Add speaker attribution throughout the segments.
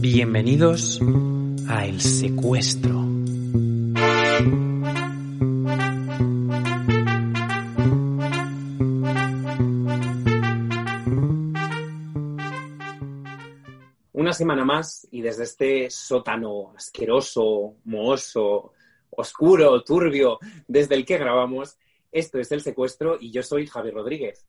Speaker 1: Bienvenidos a El Secuestro.
Speaker 2: Una semana más y desde este sótano asqueroso, mohoso, oscuro, turbio, desde el que grabamos, esto es El Secuestro y yo soy Javier Rodríguez.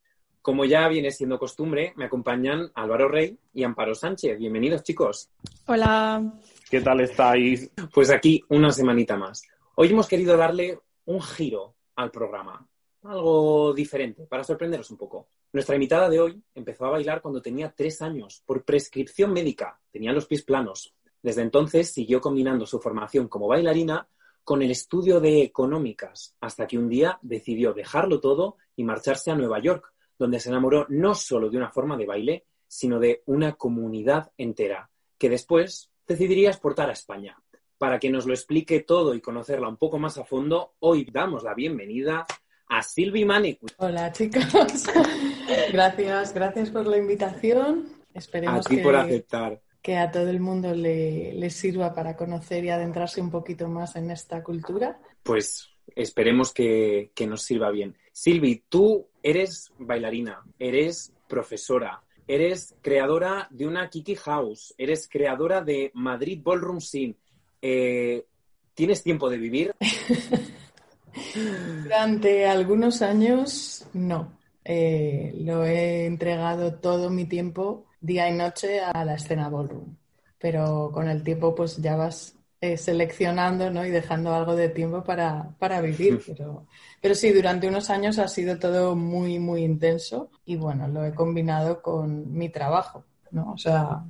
Speaker 2: Como ya viene siendo costumbre, me acompañan Álvaro Rey y Amparo Sánchez. Bienvenidos, chicos.
Speaker 3: Hola.
Speaker 4: ¿Qué tal estáis?
Speaker 2: Pues aquí una semanita más. Hoy hemos querido darle un giro al programa, algo diferente, para sorprenderos un poco. Nuestra invitada de hoy empezó a bailar cuando tenía tres años, por prescripción médica. Tenía los pies planos. Desde entonces siguió combinando su formación como bailarina con el estudio de económicas, hasta que un día decidió dejarlo todo y marcharse a Nueva York, donde se enamoró no solo de una forma de baile, sino de una comunidad entera, que después decidiría exportar a España. Para que nos lo explique todo y conocerla un poco más a fondo, hoy damos la bienvenida a Silvi Mani.
Speaker 3: Hola chicos, gracias, gracias por la invitación. Esperemos
Speaker 2: a ti
Speaker 3: que,
Speaker 2: por aceptar.
Speaker 3: que a todo el mundo le, le sirva para conocer y adentrarse un poquito más en esta cultura.
Speaker 2: Pues esperemos que, que nos sirva bien. Silvi, tú eres bailarina, eres profesora, eres creadora de una Kiki House, eres creadora de Madrid Ballroom Scene. Eh, ¿Tienes tiempo de vivir?
Speaker 3: Durante algunos años, no. Eh, lo he entregado todo mi tiempo, día y noche, a la escena ballroom. Pero con el tiempo, pues ya vas eh, seleccionando ¿no? y dejando algo de tiempo para, para vivir. Pero, pero sí, durante unos años ha sido todo muy, muy intenso y bueno, lo he combinado con mi trabajo, ¿no? O sea,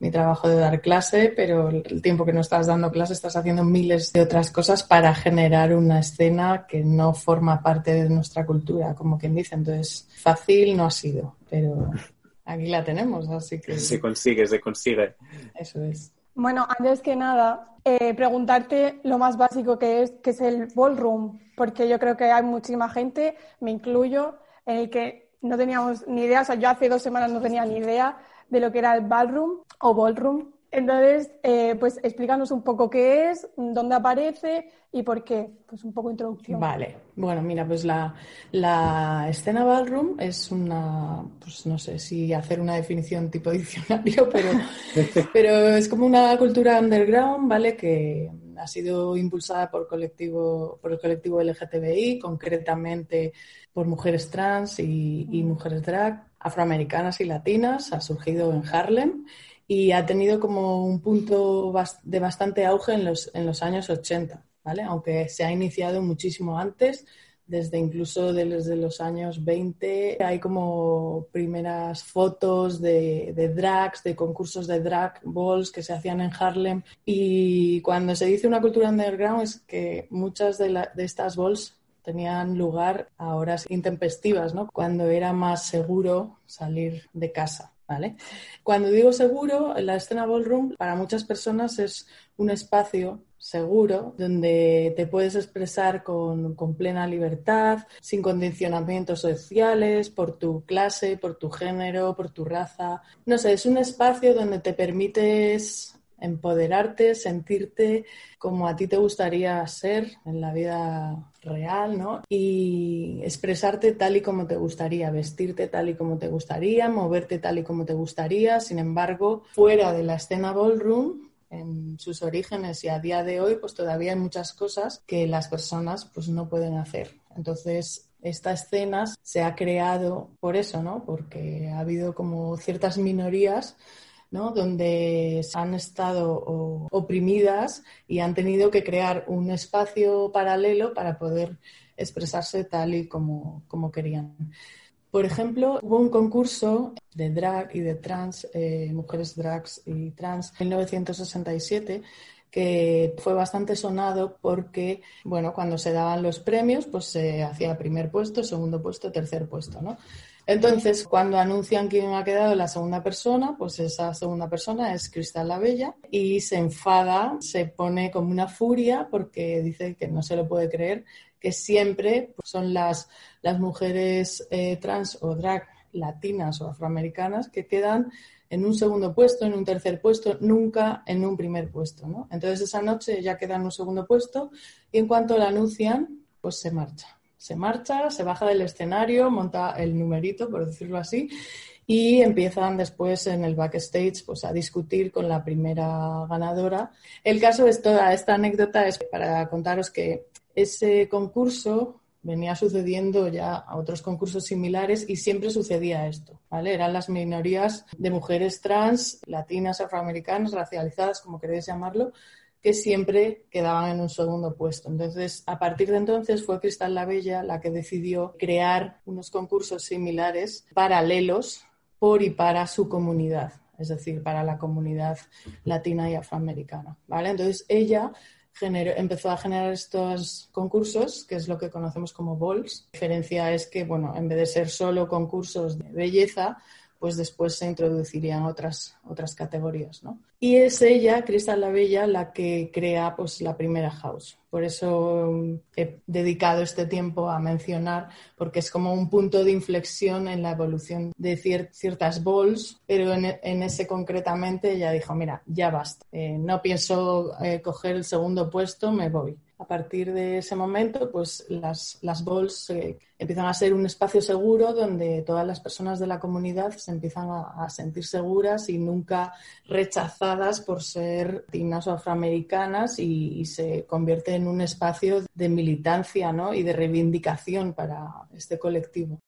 Speaker 3: mi trabajo de dar clase, pero el tiempo que no estás dando clase estás haciendo miles de otras cosas para generar una escena que no forma parte de nuestra cultura, como quien dice. Entonces, fácil no ha sido, pero aquí la tenemos, así que...
Speaker 2: Se consigue, se consigue.
Speaker 3: Eso es.
Speaker 5: Bueno, antes que nada, eh, preguntarte lo más básico que es, que es el ballroom, porque yo creo que hay muchísima gente, me incluyo, en el que no teníamos ni idea, o sea, yo hace dos semanas no tenía ni idea de lo que era el ballroom o ballroom. Entonces, eh, pues explícanos un poco qué es, dónde aparece y por qué. Pues un poco introducción.
Speaker 3: Vale, bueno, mira, pues la, la escena ballroom es una, pues no sé si hacer una definición tipo diccionario, pero, pero es como una cultura underground, ¿vale? Que ha sido impulsada por, colectivo, por el colectivo LGTBI, concretamente por mujeres trans y, y mujeres drag, afroamericanas y latinas, ha surgido en Harlem y ha tenido como un punto de bastante auge en los, en los años 80, ¿vale? Aunque se ha iniciado muchísimo antes, desde incluso desde los años 20 hay como primeras fotos de, de, drags, de concursos de drag balls que se hacían en Harlem y cuando se dice una cultura underground es que muchas de, de estas balls tenían lugar a horas intempestivas, ¿no? Cuando era más seguro salir de casa. Cuando digo seguro, la escena ballroom para muchas personas es un espacio seguro donde te puedes expresar con, con, plena libertad, sin condicionamientos sociales, por tu clase, por tu género, por tu raza. No sé, es un espacio donde te permites empoderarte, sentirte como a ti te gustaría ser en la vida real, ¿no? Y expresarte tal y como te gustaría, vestirte tal y como te gustaría, moverte tal y como te gustaría. Sin embargo, fuera de la escena ballroom, en sus orígenes y a día de hoy, pues todavía hay muchas cosas que las personas pues no pueden hacer. Entonces, esta escena se ha creado por eso, ¿no? Porque ha habido como ciertas minorías ¿no? donde han estado oprimidas y han tenido que crear un espacio paralelo para poder expresarse tal y como, como querían. Por ejemplo, hubo un concurso de drag y de trans, eh, mujeres drags y trans, en 1967 que fue bastante sonado porque, bueno, cuando se daban los premios, pues se hacía primer puesto, segundo puesto, tercer puesto, ¿no? Entonces, cuando anuncian quién ha quedado la segunda persona, pues esa segunda persona es Cristal la Bella y se enfada, se pone como una furia porque dice que no se lo puede creer, que siempre son las, las mujeres eh, trans o drag latinas o afroamericanas que quedan en un segundo puesto, en un tercer puesto, nunca en un primer puesto. ¿no? Entonces esa noche ya queda en un segundo puesto y en cuanto la anuncian, pues se marcha se marcha, se baja del escenario, monta el numerito, por decirlo así, y empiezan después en el backstage pues, a discutir con la primera ganadora. El caso es toda esta anécdota es para contaros que ese concurso venía sucediendo ya a otros concursos similares y siempre sucedía esto, ¿vale? Eran las minorías de mujeres trans, latinas, afroamericanas, racializadas, como queréis llamarlo, que siempre quedaban en un segundo puesto. Entonces, a partir de entonces fue Cristal la Bella la que decidió crear unos concursos similares, paralelos, por y para su comunidad, es decir, para la comunidad latina y afroamericana. ¿vale? Entonces, ella empezó a generar estos concursos, que es lo que conocemos como balls. La diferencia es que, bueno, en vez de ser solo concursos de belleza, pues después se introducirían otras, otras categorías, ¿no? Y es ella, Cristal la Bella, la que crea pues, la primera house. Por eso mm, he dedicado este tiempo a mencionar, porque es como un punto de inflexión en la evolución de ciertas balls, pero en, ese concretamente ella dijo, mira, ya basta, eh, no pienso eh, coger el segundo puesto, me voy a partir de ese momento, pues las, las balls empiezan a ser un espacio seguro donde todas las personas de la comunidad se empiezan a, sentir seguras y nunca rechazadas por ser latinas o afroamericanas y, se convierte en un espacio de militancia y de reivindicación para este colectivo.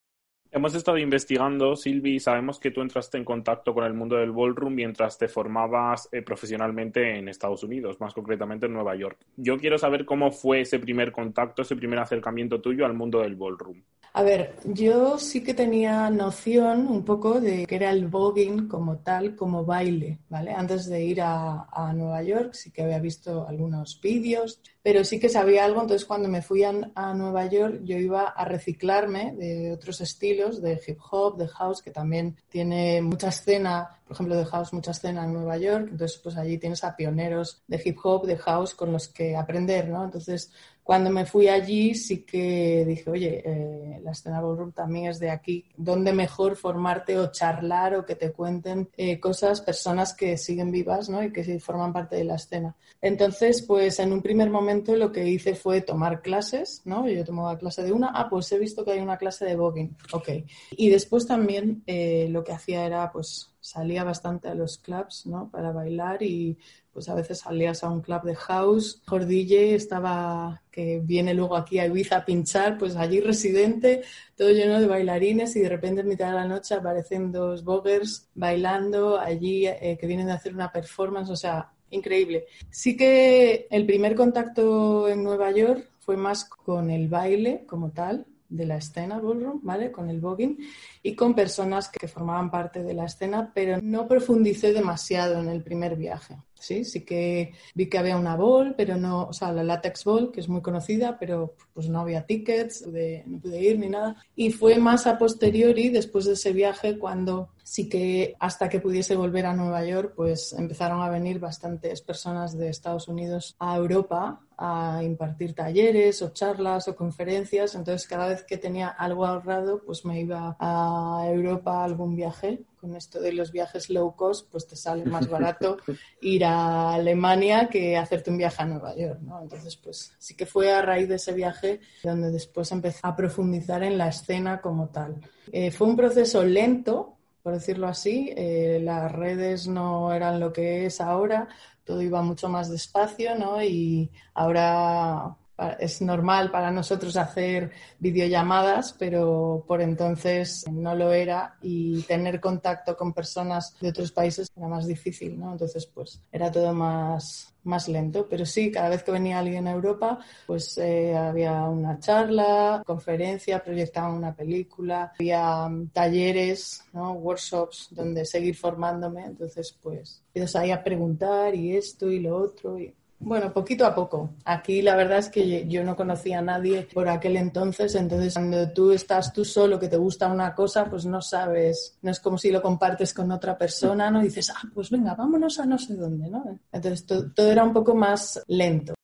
Speaker 4: Hemos estado investigando, Silvi, y sabemos que tú entraste en contacto con el mundo del ballroom mientras te formabas eh, profesionalmente en Estados Unidos, más concretamente en Nueva York. Yo quiero saber cómo fue ese primer contacto, ese primer acercamiento tuyo al mundo del ballroom.
Speaker 3: A ver, yo sí que tenía noción un poco de que era el voguing como tal, como baile, ¿vale? Antes de ir a, a Nueva York sí que había visto algunos vídeos, pero sí que sabía algo, entonces cuando me fui a, Nueva York yo iba a reciclarme de otros estilos, de hip hop, de house, que también tiene mucha escena, por ejemplo, de house, mucha escena en Nueva York, entonces pues allí tienes a pioneros de hip hop, de house con los que aprender, ¿no? Entonces cuando me fui allí sí que dije, oye, eh, la escena ballroom también es de aquí, ¿dónde mejor formarte o charlar o que te cuenten eh, cosas, personas que siguen vivas ¿no? y que forman parte de la escena? Entonces, pues en un primer momento lo que hice fue tomar clases, ¿no? Yo tomaba clase de una, ah, pues he visto que hay una clase de voguing, ok. Y después también eh, lo que hacía era, pues salía bastante a los clubs, ¿no? Para bailar y pues a veces salías a un club de house, DJ estaba, que viene luego aquí a Ibiza a pinchar, pues allí residente, todo lleno de bailarines y de repente en mitad de la noche aparecen dos boggers bailando allí eh, que vienen de hacer una performance, o sea, increíble. Sí que el primer contacto en Nueva York fue más con el baile como tal, de la escena ballroom, ¿vale? Con el voguing y con personas que formaban parte de la escena, pero no profundicé demasiado en el primer viaje. Sí, sí que vi que había una ball, pero no, o sea, la latex ball, que es muy conocida, pero pues no había tickets, no pude ir ni nada. Y fue más a posteriori, después de ese viaje, cuando sí que hasta que pudiese volver a Nueva York, pues empezaron a venir bastantes personas de Estados Unidos a Europa a impartir talleres o charlas o conferencias. Entonces, cada vez que tenía algo ahorrado, pues me iba a Europa a algún viaje. Con esto de los viajes low cost, pues te sale más barato ir a Alemania que hacerte un viaje a Nueva York, ¿no? Entonces, pues sí que fue a raíz de ese viaje donde después empecé a profundizar en la escena como tal. Eh, fue un proceso lento, por decirlo así. Eh, las redes no eran lo que es ahora, todo iba mucho más despacio, ¿no? Y ahora es normal para nosotros hacer videollamadas, pero por entonces no lo era y tener contacto con personas de otros países era más difícil, ¿no? Entonces, pues era todo más, más lento. Pero sí, cada vez que venía alguien a Europa, pues eh, había una charla, conferencia, proyectaban una película, había talleres, ¿no? workshops donde seguir formándome. Entonces, pues, empiezas ahí a preguntar y esto y lo otro. Bueno, poquito a poco. Aquí la verdad es que yo no conocía a nadie por aquel entonces, entonces cuando tú estás tú solo, que te gusta una cosa, pues no sabes, no es como si lo compartes con otra persona, ¿no? dices, ah, pues venga, vámonos a no sé dónde, ¿no? Entonces todo era un poco más lento.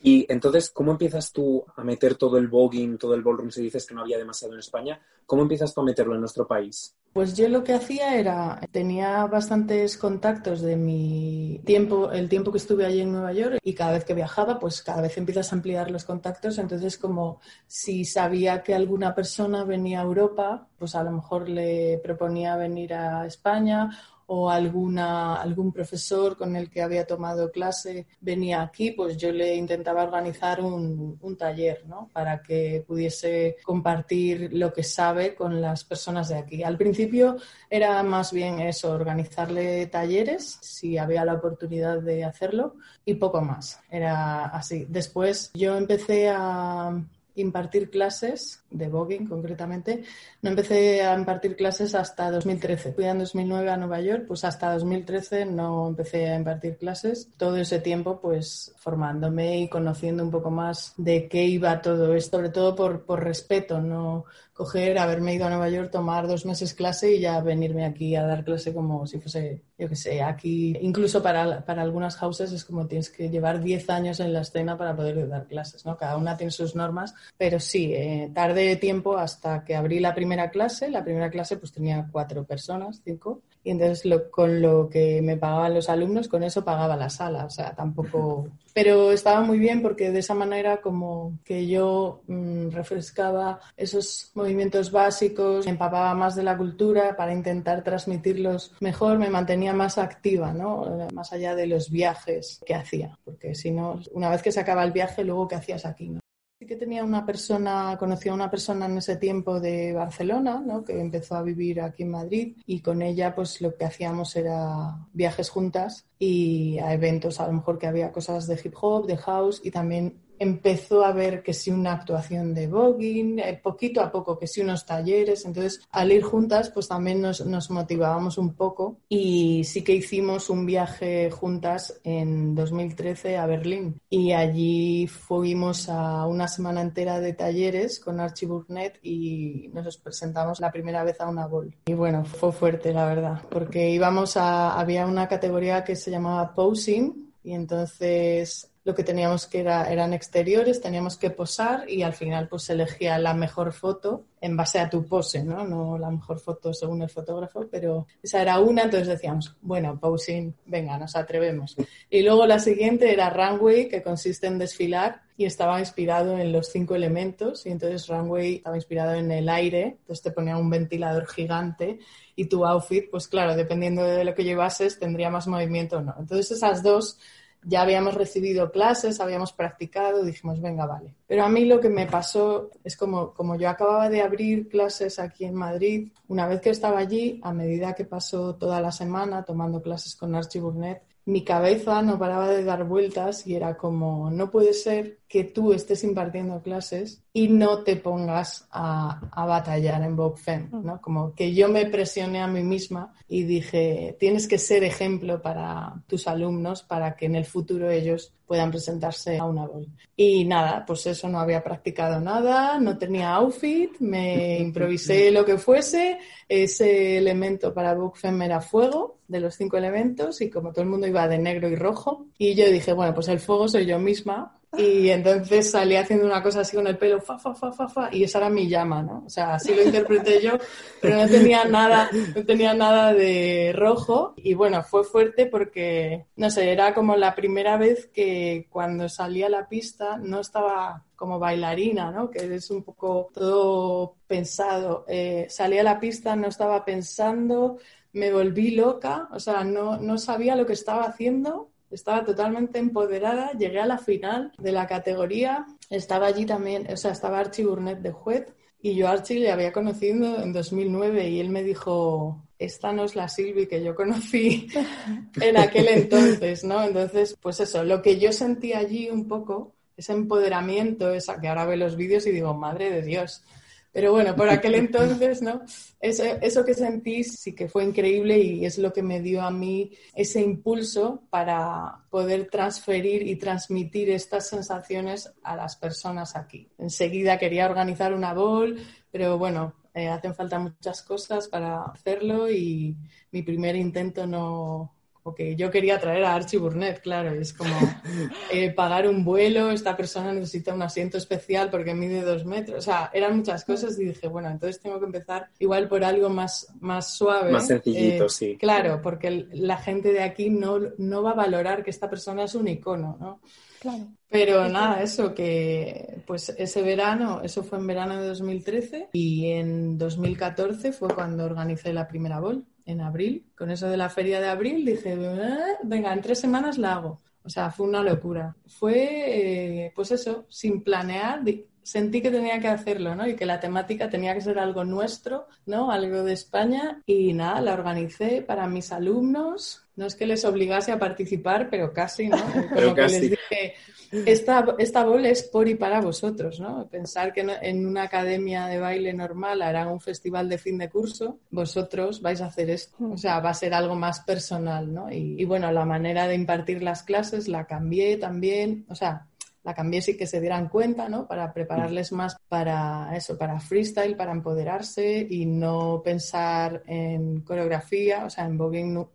Speaker 2: Y entonces, ¿cómo empiezas tú a meter todo el voguing, todo el ballroom, si dices que no había demasiado en España? ¿Cómo empiezas tú a meterlo en nuestro país?
Speaker 3: Pues yo lo que hacía era, tenía bastantes contactos de mi tiempo, el tiempo que estuve allí en Nueva York y cada vez que viajaba, pues cada vez empiezas a ampliar los contactos. Entonces, como si sabía que alguna persona venía a Europa, pues a lo mejor le proponía venir a España o alguna, algún profesor con el que había tomado clase venía aquí, pues yo le intentaba organizar un, un taller, ¿no? Para que pudiese compartir lo que sabe con las personas de aquí. Al principio era más bien eso, organizarle talleres, si había la oportunidad de hacerlo, y poco más. Era así. Después yo empecé a impartir clases de voguing concretamente. No empecé a impartir clases hasta 2013. Fui en 2009 a Nueva York, pues hasta 2013 no empecé a impartir clases. Todo ese tiempo pues formándome y conociendo un poco más de qué iba todo esto, sobre todo por, por respeto, no coger, haberme ido a Nueva York, tomar dos meses clase y ya venirme aquí a dar clase como si fuese, yo qué sé, aquí, incluso para, para algunas houses es como tienes que llevar 10 años en la escena para poder dar clases, ¿no? Cada una tiene sus normas, pero sí, eh, tarde tiempo hasta que abrí la primera clase. La primera clase pues tenía cuatro personas, cinco, y entonces con lo que me pagaban los alumnos, con eso pagaba la sala, o sea, tampoco... Pero estaba muy bien porque de esa manera como que yo mm, refrescaba esos movimientos básicos, me empapaba más de la cultura para intentar transmitirlos mejor, me mantenía más activa, ¿no? Más allá de los viajes que hacía, porque si no, una vez que se acaba el viaje, luego ¿qué hacías aquí? ¿no? Sí que tenía una persona, conocí a una persona en ese tiempo de Barcelona, ¿no? que empezó a vivir aquí en Madrid y con ella pues lo que hacíamos era viajes juntas y a eventos, a lo mejor que había cosas de hip hop, de house y también empezó a ver que sí una actuación de voguing, eh, poquito a poco que sí unos talleres, entonces al ir juntas pues también nos, nos, motivábamos un poco y sí que hicimos un viaje juntas en 2013 a Berlín y allí fuimos a una semana entera de talleres con Archie Burnett y nos presentamos la primera vez a una bol. Y bueno, fue fuerte la verdad, porque íbamos a, había una categoría que se llamaba posing y entonces lo que teníamos que era, eran exteriores, teníamos que posar y al final pues elegía la mejor foto en base a tu pose, ¿no? No la mejor foto según el fotógrafo, pero esa era una, entonces decíamos, bueno, posing, venga, nos atrevemos. Y luego la siguiente era runway, que consiste en desfilar y estaba inspirado en los cinco elementos y entonces runway estaba inspirado en el aire, entonces te ponía un ventilador gigante y tu outfit, pues claro, dependiendo de lo que llevases, tendría más movimiento o no. Entonces esas dos ya habíamos recibido clases, habíamos practicado, dijimos, venga, vale. Pero a mí lo que me pasó es como, como yo acababa de abrir clases aquí en Madrid, una vez que estaba allí, a medida que pasó toda la semana tomando clases con Archie Burnett, mi cabeza no paraba de dar vueltas y era como, no puede ser que tú estés impartiendo clases y no te pongas a, batallar en Vogue Femme, ¿no? Mm. Como que yo me presioné a mí misma y dije, tienes que ser ejemplo para tus alumnos para que en el futuro ellos puedan presentarse a una Vogue. Y nada, pues eso no había practicado nada, no tenía outfit, me improvisé lo que fuese, ese elemento para Femme era fuego, de los cinco elementos, y como todo el mundo iba de negro y rojo, y yo dije, bueno, pues el fuego soy yo misma, y entonces salí haciendo una cosa así con el pelo, fa, fa, fa, fa, fa, y esa era mi llama, ¿no? O sea, así lo interpreté yo, pero no tenía nada, no tenía nada de rojo. Y bueno, fue fuerte porque, no sé, era como la primera vez que cuando salí a la pista no estaba como bailarina, ¿no? Que es un poco todo pensado. Eh, salí a la pista, no estaba pensando, me volví loca, o sea, no, no sabía lo que estaba haciendo estaba totalmente empoderada, llegué a la final de la categoría, estaba allí también, o sea, estaba Archie Burnett de juez y yo a Archie le había conocido en 2009 y él me dijo, esta no es la Silvi que yo conocí en aquel entonces, ¿no? Entonces, pues eso, lo que yo sentí allí un poco, ese empoderamiento, esa que ahora veo los vídeos y digo, madre de Dios, pero bueno, por aquel entonces, ¿no? Eso, eso que sentí sí que fue increíble y es lo que me dio a mí ese impulso para poder transferir y transmitir estas sensaciones a las personas aquí. Enseguida quería organizar una bol, pero bueno, eh, hacen falta muchas cosas para hacerlo y mi primer intento no, que yo quería traer a Archie Burnett, claro, es como eh, pagar un vuelo, esta persona necesita un asiento especial porque mide dos metros, o sea, eran muchas cosas y dije, bueno, entonces tengo que empezar igual por algo más, más suave.
Speaker 2: Más sencillito, eh, sí.
Speaker 3: Claro, porque la gente de aquí no, no va a valorar que esta persona es un icono, ¿no?
Speaker 5: Claro.
Speaker 3: Pero nada, eso que pues ese verano, eso fue en verano de 2013 y en 2014 fue cuando organicé la primera bol en abril. Con eso de la feria de abril dije, eh, venga, en tres semanas la hago. O sea, fue una locura. Fue, eh, pues eso, sin planear, sentí que tenía que hacerlo, ¿no? Y que la temática tenía que ser algo nuestro, ¿no? Algo de España. Y nada, la organicé para mis alumnos. No es que les obligase a participar, pero casi, ¿no?
Speaker 2: Como que les
Speaker 3: dije, esta, esta bol es por y para vosotros, ¿no? Pensar que en una academia de baile normal harán un festival de fin de curso, vosotros vais a hacer esto. O sea, va a ser algo más personal, ¿no? Y, y bueno, la manera de impartir las clases la cambié también. O sea, la cambié sí que se dieran cuenta, ¿no? Para prepararles más para eso, para freestyle, para empoderarse y no pensar en coreografía, o sea, en voguing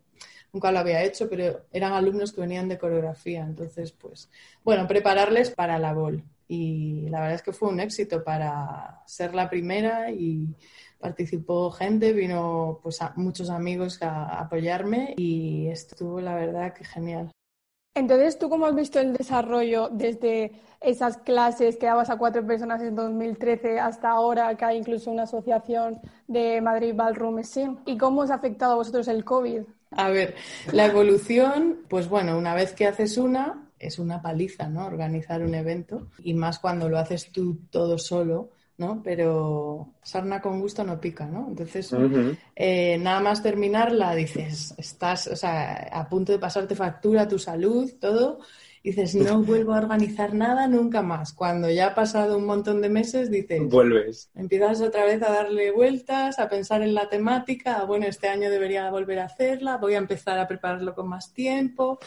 Speaker 3: nunca lo había hecho, pero eran alumnos que venían de coreografía, entonces, pues, bueno, prepararles para la bol. Y la verdad es que fue un éxito para ser la primera y participó gente, vino pues muchos amigos a apoyarme y estuvo la verdad que genial.
Speaker 5: Entonces, ¿tú cómo has visto el desarrollo desde esas clases que dabas a cuatro personas en 2013 hasta ahora, que hay incluso una asociación de Madrid Ballroom Scene? ¿Y cómo os ha afectado a vosotros el COVID?
Speaker 3: A ver, la evolución, pues bueno, una vez que haces una, es una paliza, ¿no? Organizar un evento y más cuando lo haces tú todo solo ¿no? Pero sarna con gusto no pica, ¿no? Entonces, eh, nada más terminarla, dices, estás, o sea, a punto de pasarte factura, tu salud, todo, dices, no vuelvo a organizar nada nunca más. Cuando ya ha pasado un montón de meses, dices,
Speaker 2: vuelves.
Speaker 3: Empiezas otra vez a darle vueltas, a pensar en la temática, bueno, este año debería volver a hacerla, voy a empezar a prepararlo con más tiempo,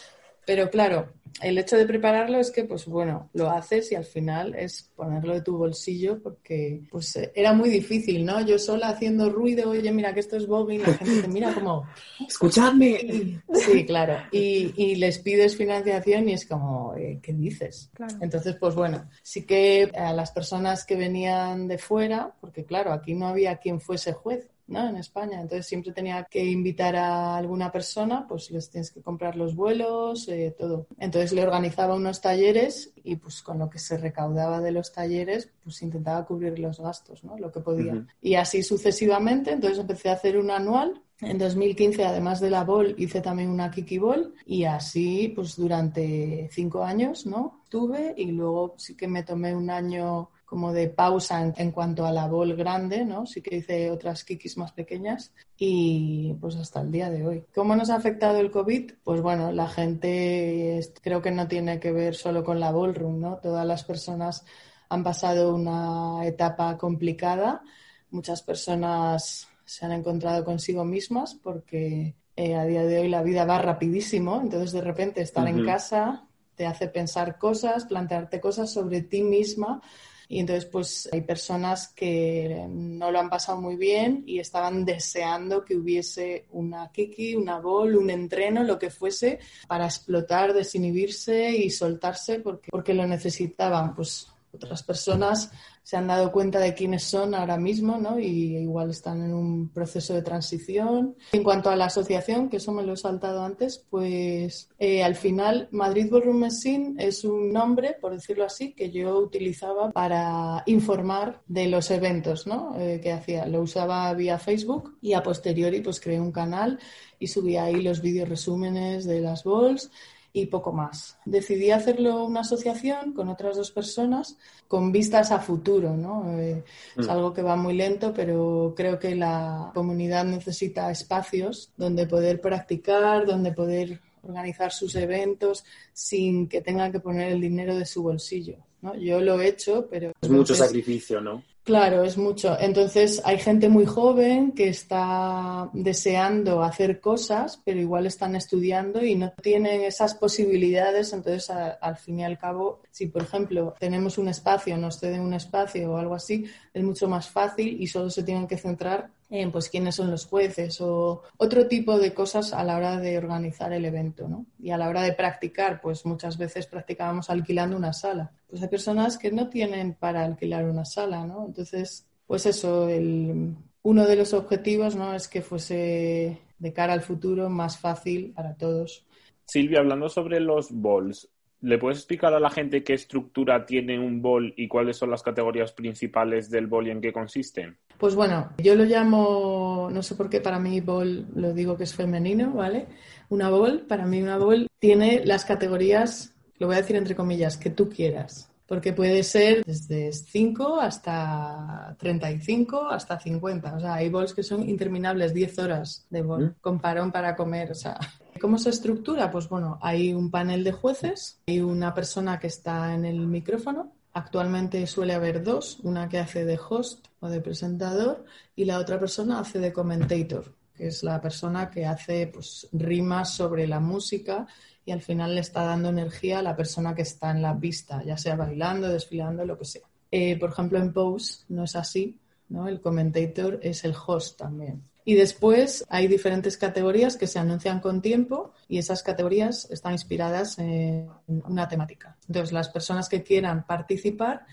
Speaker 3: pero claro, el hecho de prepararlo es que, pues bueno, lo haces y al final es ponerlo de tu bolsillo porque, pues, era muy difícil, ¿no? Yo sola haciendo ruido, oye, mira que esto es bobbing, la gente te mira como,
Speaker 2: escuchadme.
Speaker 3: Sí, claro. Y, les pides financiación y es como, eh, ¿qué dices? Entonces, pues bueno, sí que a las personas que venían de fuera, porque claro, aquí no había quien fuese juez, ¿no? en España. Entonces siempre tenía que invitar a alguna persona, pues les tienes que comprar los vuelos, eh, todo. Entonces le organizaba unos talleres y pues con lo que se recaudaba de los talleres, pues intentaba cubrir los gastos, ¿no? Lo que podía. Y así sucesivamente, entonces empecé a hacer un anual. En 2015, además de la Ball, hice también una Kiki Ball y así, pues durante cinco años, ¿no? Tuve y luego sí que me tomé un año como de pausa en, cuanto a la bol grande, ¿no? Sí que hice otras kikis más pequeñas y pues hasta el día de hoy. ¿Cómo nos ha afectado el COVID? Pues bueno, la gente creo que no tiene que ver solo con la ballroom, ¿no? Todas las personas han pasado una etapa complicada. Muchas personas se han encontrado consigo mismas porque eh, a día de hoy la vida va rapidísimo, entonces de repente estar en casa te hace pensar cosas, plantearte cosas sobre ti misma y entonces, pues hay personas que no lo han pasado muy bien y estaban deseando que hubiese una kiki, una bol, un entreno, lo que fuese, para explotar, desinhibirse y soltarse porque, porque lo necesitaban. Pues otras personas se han dado cuenta de quiénes son ahora mismo, ¿no? Y igual están en un proceso de transición. En cuanto a la asociación, que eso me lo he saltado antes, pues eh, al final Madrid Ballroom Machine es un nombre, por decirlo así, que yo utilizaba para informar de los eventos, ¿no? Eh, que hacía. Lo usaba vía Facebook y a posteriori pues creé un canal y subía ahí los vídeos resúmenes de las balls y poco más. Decidí hacerlo una asociación con otras dos personas con vistas a futuro, ¿no? Eh, es
Speaker 2: Mm.
Speaker 3: algo que va muy lento, pero creo que la comunidad necesita espacios donde poder practicar, donde poder organizar sus eventos sin que tengan que poner el dinero de su bolsillo. ¿no? Yo lo he hecho, pero...
Speaker 2: Es mucho sacrificio, ¿no?
Speaker 3: Claro, es mucho. Entonces hay gente muy joven que está deseando hacer cosas, pero igual están estudiando y no tienen esas posibilidades. Entonces, al fin y al cabo, si por ejemplo tenemos un espacio, nos ceden un espacio o algo así, es mucho más fácil y solo se tienen que centrar pues quiénes son los jueces o otro tipo de cosas a la hora de organizar el evento, ¿no? Y a la hora de practicar, pues muchas veces practicábamos alquilando una sala. Pues hay personas que no tienen para alquilar una sala, ¿no? Entonces, pues eso, el, uno de los objetivos, ¿no? Es que fuese de cara al futuro más fácil para todos.
Speaker 4: Silvia, hablando sobre los balls, ¿le puedes explicar a la gente qué estructura tiene un ball y cuáles son las categorías principales del ball y en qué consisten?
Speaker 3: Pues bueno, yo lo llamo, no sé por qué para mí bol lo digo que es femenino, ¿vale? Una bol, para mí una bol tiene las categorías, lo voy a decir entre comillas, que tú quieras. Porque puede ser desde 5 hasta 35 hasta 50. O sea, hay bols que son interminables, 10 horas de bol,
Speaker 2: ¿Mm?
Speaker 3: con parón para comer. O sea, ¿cómo se estructura? Pues bueno, hay un panel de jueces, hay una persona que está en el micrófono. Actualmente suele haber dos, una que hace de host o de presentador y la otra persona hace de commentator, que es la persona que hace pues, rimas sobre la música y al final le está dando energía a la persona que está en la pista, ya sea bailando, desfilando, lo que sea. Eh, por ejemplo, en Pose no es así, ¿no? El commentator es el host también. Y después hay diferentes categorías que se anuncian con tiempo y esas categorías están inspiradas en una temática. Entonces, las personas que quieran participar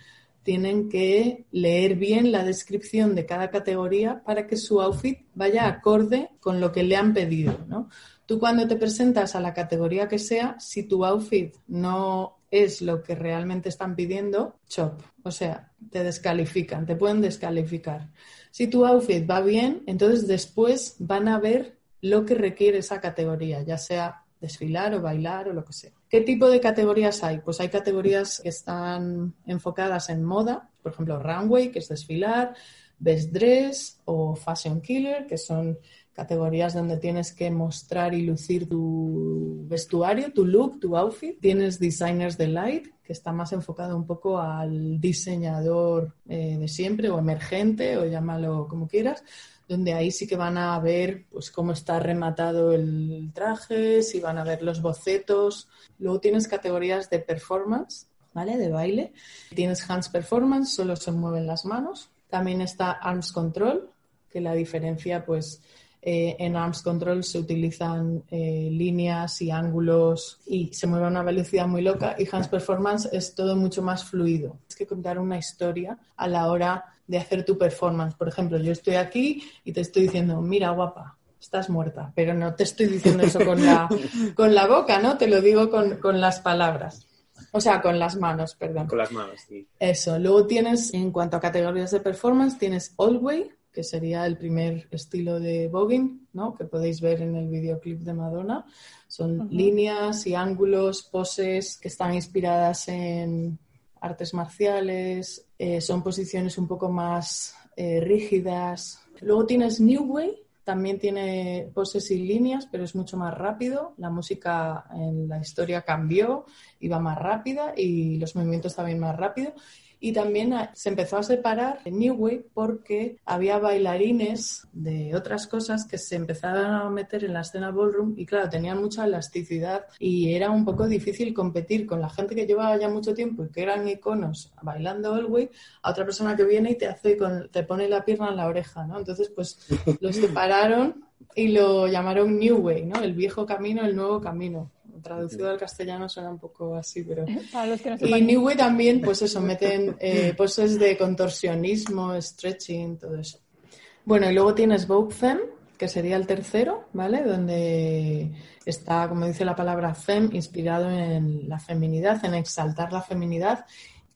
Speaker 3: tienen que leer bien la descripción de cada categoría para que su outfit vaya acorde con lo que le han pedido, ¿no? Tú cuando te presentas a la categoría que sea, si tu outfit no es lo que realmente están pidiendo, chop. O sea, te descalifican, te pueden descalificar. Si tu outfit va bien, entonces después van a ver lo que requiere esa categoría, ya sea desfilar o bailar o lo que sea. ¿Qué tipo de categorías hay? Pues hay categorías que están enfocadas en moda, por ejemplo, runway, que es desfilar, best dress o fashion killer, que son categorías donde tienes que mostrar y lucir tu vestuario, tu look, tu outfit. Tienes designers de light, que está más enfocado un poco al diseñador eh, de siempre o emergente o llámalo como quieras donde ahí sí que van a ver pues cómo está rematado el traje, si van a ver los bocetos. Luego tienes categorías de performance, ¿vale? De baile. Tienes hands performance, solo se mueven las manos. También está arms control, que la diferencia pues eh, en arms control se utilizan eh, líneas y ángulos y se mueve a una velocidad muy loca y hands performance es todo mucho más fluido. Es que contar una historia a la hora de hacer tu performance. Por ejemplo, yo estoy aquí y te estoy diciendo, mira guapa, estás muerta, pero no te estoy diciendo eso con la, con la boca, ¿no? Te lo digo con, con las palabras. O sea, con las manos, perdón.
Speaker 2: Con las manos, sí.
Speaker 3: Eso. Luego tienes, en cuanto a categorías de performance, tienes All Way, que sería el primer estilo de voguing, ¿no? Que podéis ver en el videoclip de Madonna. Son líneas y ángulos, poses que están inspiradas en artes marciales, eh, son posiciones un poco más eh, rígidas. Luego tienes New Way, también tiene poses y líneas, pero es mucho más rápido. La música en la historia cambió, iba más rápida y los movimientos también más rápido. Y también se empezó a separar en New Wave porque había bailarines de otras cosas que se empezaron a meter en la escena ballroom y claro, tenían mucha elasticidad y era un poco difícil competir con la gente que llevaba ya mucho tiempo y que eran iconos bailando All Way a otra persona que viene y te hace con, te pone la pierna en la oreja, ¿no? Entonces, pues los separaron y lo llamaron New Way, ¿no? El viejo camino, el nuevo camino. Traducido al castellano suena un poco así, pero...
Speaker 5: Para los que no
Speaker 3: Y. New Way también, pues eso, meten eh, poses de contorsionismo, stretching, todo eso. Bueno, y luego tienes Vogue Femme, que sería el tercero, ¿vale? Donde está, como dice la palabra femme, inspirado en la feminidad, en exaltar la feminidad.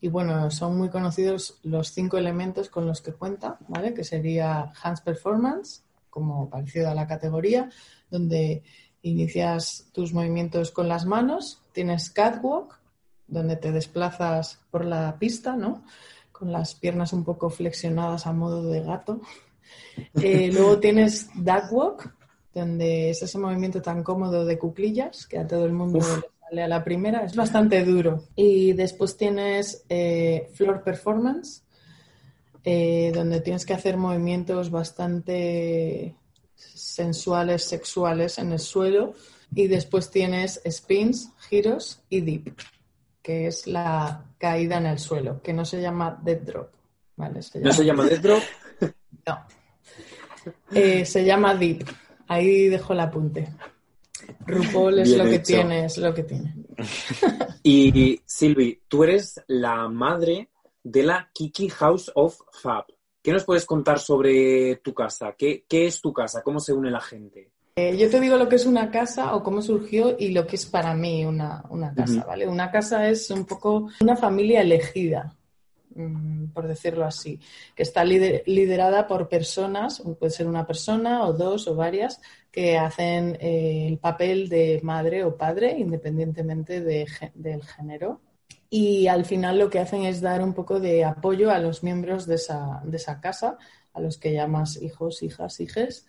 Speaker 3: Y bueno, son muy conocidos los cinco elementos con los que cuenta, ¿vale? Que sería Hands Performance, como parecido a la categoría, donde inicias tus movimientos con las manos, tienes catwalk, donde te desplazas por la pista, ¿no? Con las piernas un poco flexionadas a modo de gato. Eh, luego tienes duckwalk, donde es ese movimiento tan cómodo de cuclillas que a todo el mundo le sale a la primera. Es bastante duro. Y después tienes eh, floor performance, eh, donde tienes que hacer movimientos bastante sensuales, sexuales en el suelo. Y después tienes spins, giros y dip, que es la caída en el suelo, que no se llama dead drop. ¿vale?
Speaker 2: ¿No se llama dead drop?
Speaker 3: No. Eh, se llama dip. Ahí dejo el apunte. RuPaul es
Speaker 2: Bien
Speaker 3: lo que tiene, es lo que tiene.
Speaker 2: Y Silvi, tú eres la madre de la Kiki House of Fab. ¿Qué nos puedes contar sobre tu casa? ¿Qué, qué es tu casa? ¿Cómo se une la gente?
Speaker 3: Eh, yo te digo lo que es una casa o cómo surgió y lo que es para mí una, una casa. ¿vale? Una casa es un poco una familia elegida, mm, por decirlo así, que está lider- liderada por personas, puede ser una persona o dos o varias, que hacen eh, el papel de madre o padre, independientemente de del género. Y al final lo que hacen es dar un poco de apoyo a los miembros de esa, de esa casa, a los que llamas hijos, hijas, hijes.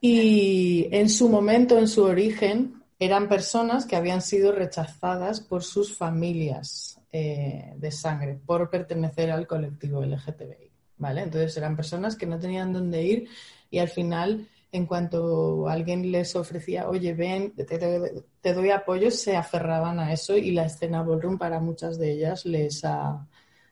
Speaker 3: Y en su momento, en su origen, eran personas que habían sido rechazadas por sus familias eh, de sangre por pertenecer al colectivo LGTBI. ¿vale? Entonces eran personas que no tenían dónde ir y al final, en cuanto alguien les ofrecía, oye, ven, te, te- te doy apoyo, se aferraban a eso y la escena ballroom para muchas de ellas les ha